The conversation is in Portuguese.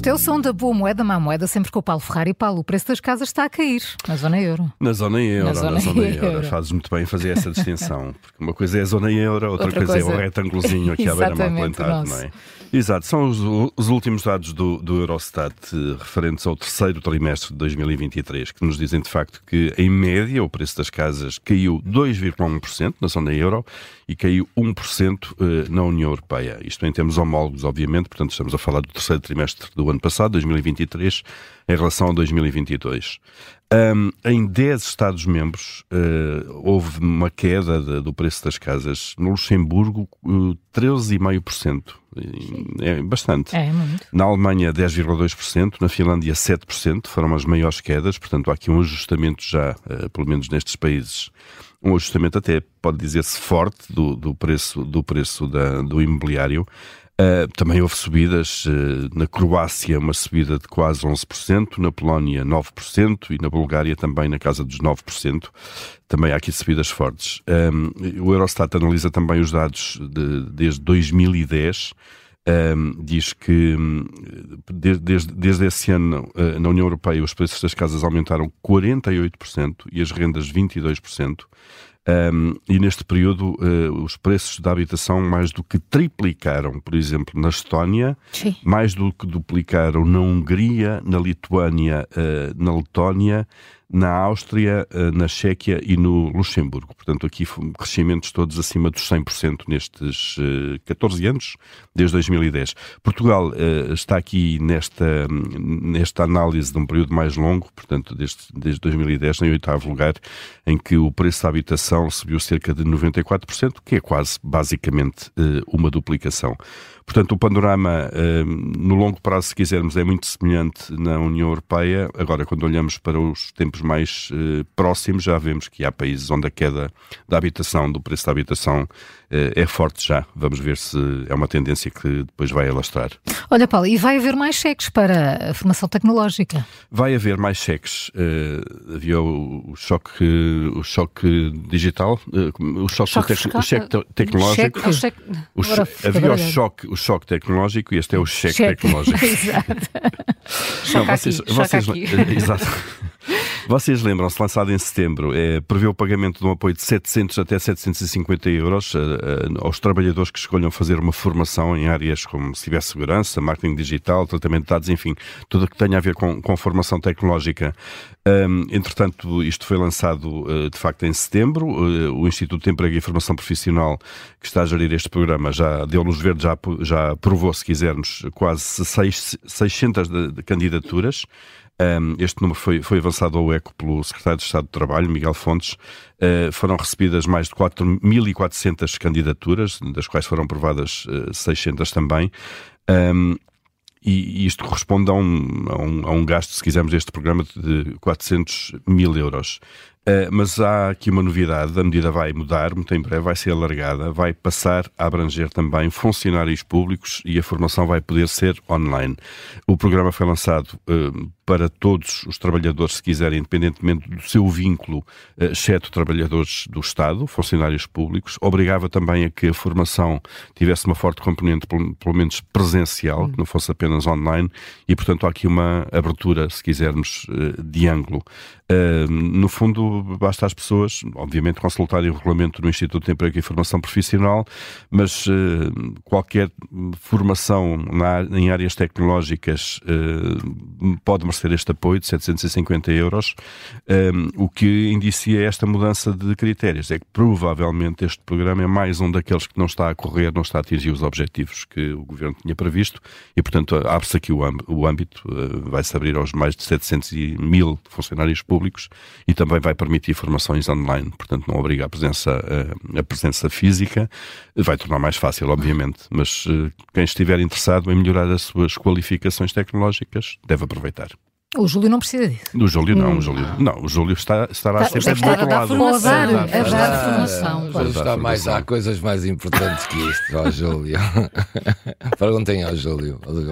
Este é o som da boa moeda, má moeda, sempre com o Paulo Ferrari. Paulo, o preço das casas está a cair na zona euro. Na zona euro, na zona, Na zona euro. euro. Fazes muito bem fazer essa distinção. Porque uma coisa é a zona euro, outra, Outra coisa, é coisa- o retângulozinho aqui à beira-mar plantado, não é? Exato, são os, os últimos dados do, do Eurostat eh, referentes ao terceiro trimestre de 2023, que nos dizem de facto que, em média, o preço das casas caiu 2,1% na zona euro e caiu 1% eh, na União Europeia. Isto em termos homólogos, obviamente, portanto, estamos a falar do terceiro trimestre do ano passado, 2023, em relação a 2022. Ahm, em 10 Estados-membros eh, houve uma queda de- do preço das casas. No Luxemburgo, eh, 13,5%. É bastante. É, muito. Na Alemanha, 10,2%. Na Finlândia, 7%. Foram as maiores quedas. Portanto, há aqui um ajustamento já, eh, pelo menos nestes países. Um ajustamento até, pode dizer-se, forte do, do preço, do, preço da- do imobiliário. Uh, também houve subidas uh, na Croácia, uma subida de quase 11%, na Polónia 9% e na Bulgária também na casa dos 9%. Também há aqui subidas fortes. Um, o Eurostat analisa também os dados de- desde 2010. Um, diz que hum, de- desde, desde esse ano uh, na União Europeia os preços das casas aumentaram 48% e as rendas 22%. Um, e neste período uh, os preços da habitação mais do que triplicaram, por exemplo, na Estónia, Sim. mais do que duplicaram na Hungria, na Lituânia, uh, na Letónia, na Áustria, uh, na Chequia e no Luxemburgo. Portanto, aqui crescimentos todos acima dos 100% nestes uh, 14 anos, desde 2010. Portugal uh, está aqui nesta, nesta análise de um período mais longo, portanto, desde, desde 2010, em oitavo lugar, em que o preço da habitação subiu cerca de 94%, que é quase, basicamente, eh, uma duplicação. Portanto, o panorama, eh, no longo prazo, se quisermos, é muito semelhante na União Europeia. Agora, quando olhamos para os tempos mais eh, próximos, já vemos que há países onde a queda da habitação, do preço da habitação, eh, é forte já. Vamos ver se é uma tendência que depois vai alastrar. Olha, Paulo, e vai haver mais cheques para a formação tecnológica? Vai haver mais cheques. Eh, havia o, o choque, o choque digital, eh, o choque, Choque tec- o cheque te- tecnológico. Cheque, o cheque... O havia o choque, o choque tecnológico e este é o cheque, Cheque. tecnológico. Exato. Não, vocês, vocês, exato. Vocês lembram-se, lançado em setembro, eh, prevê o pagamento de um apoio de 700 até 750 euros eh, eh, aos trabalhadores que escolham fazer uma formação em áreas como cibersegurança, marketing digital, tratamento de dados, enfim, tudo o que tenha a ver com, com formação tecnológica. Ahm, entretanto, isto foi lançado de facto em setembro. O Instituto de Emprego e Formação Profissional, que está a gerir este programa, já deu luz verde, já, já aprovou, se quisermos, quase seis- 600 de- de candidaturas. Um, este número foi, foi avançado ao ECO pelo Secretário de Estado do Trabalho, Miguel Fontes. Uh, foram recebidas mais de 4.400 candidaturas, das quais foram aprovadas uh, 600 também. Um, e, e isto corresponde a um, a, um, a um gasto, se quisermos, deste programa de 400 mil euros. Uh, mas há aqui uma novidade, a medida vai mudar, muito em breve vai ser alargada, vai passar a abranger também funcionários públicos e a formação vai poder ser online. O programa foi lançado uh, para todos os trabalhadores, se quiserem, independentemente do seu vínculo, uh, exceto trabalhadores do Estado, funcionários públicos, obrigava também a que a formação tivesse uma forte componente, pelo, pelo menos presencial, que não fosse apenas online, e portanto há aqui uma abertura, se quisermos, de ângulo. No fundo, basta as pessoas, obviamente, consultarem o regulamento do Instituto de Emprego e Formação Profissional, mas uh, qualquer formação na, em áreas tecnológicas uh, pode merecer este apoio de 750 euros, um, o que indicia esta mudança de critérios. É que provavelmente este programa é mais um daqueles que não está a correr, não está a atingir os objetivos que o Governo tinha previsto e, portanto, abre-se aqui o, âmbito, vai-se abrir aos mais de 700 mil funcionários públicos e também vai permitir formações online, portanto não obriga a presença, a, a presença física, vai tornar mais fácil, obviamente, mas uh, quem estiver interessado em melhorar as suas qualificações tecnológicas deve aproveitar. O Júlio não precisa disso. O Júlio não, o Júlio, não, o Júlio está, estará Está- sempre está- do outro lado. está- a dar- Está- a dar está- formação. está- está- está mais, formação. há coisas mais importantes que isto, ó Júlio. Perguntem ao Júlio. ao Júlio.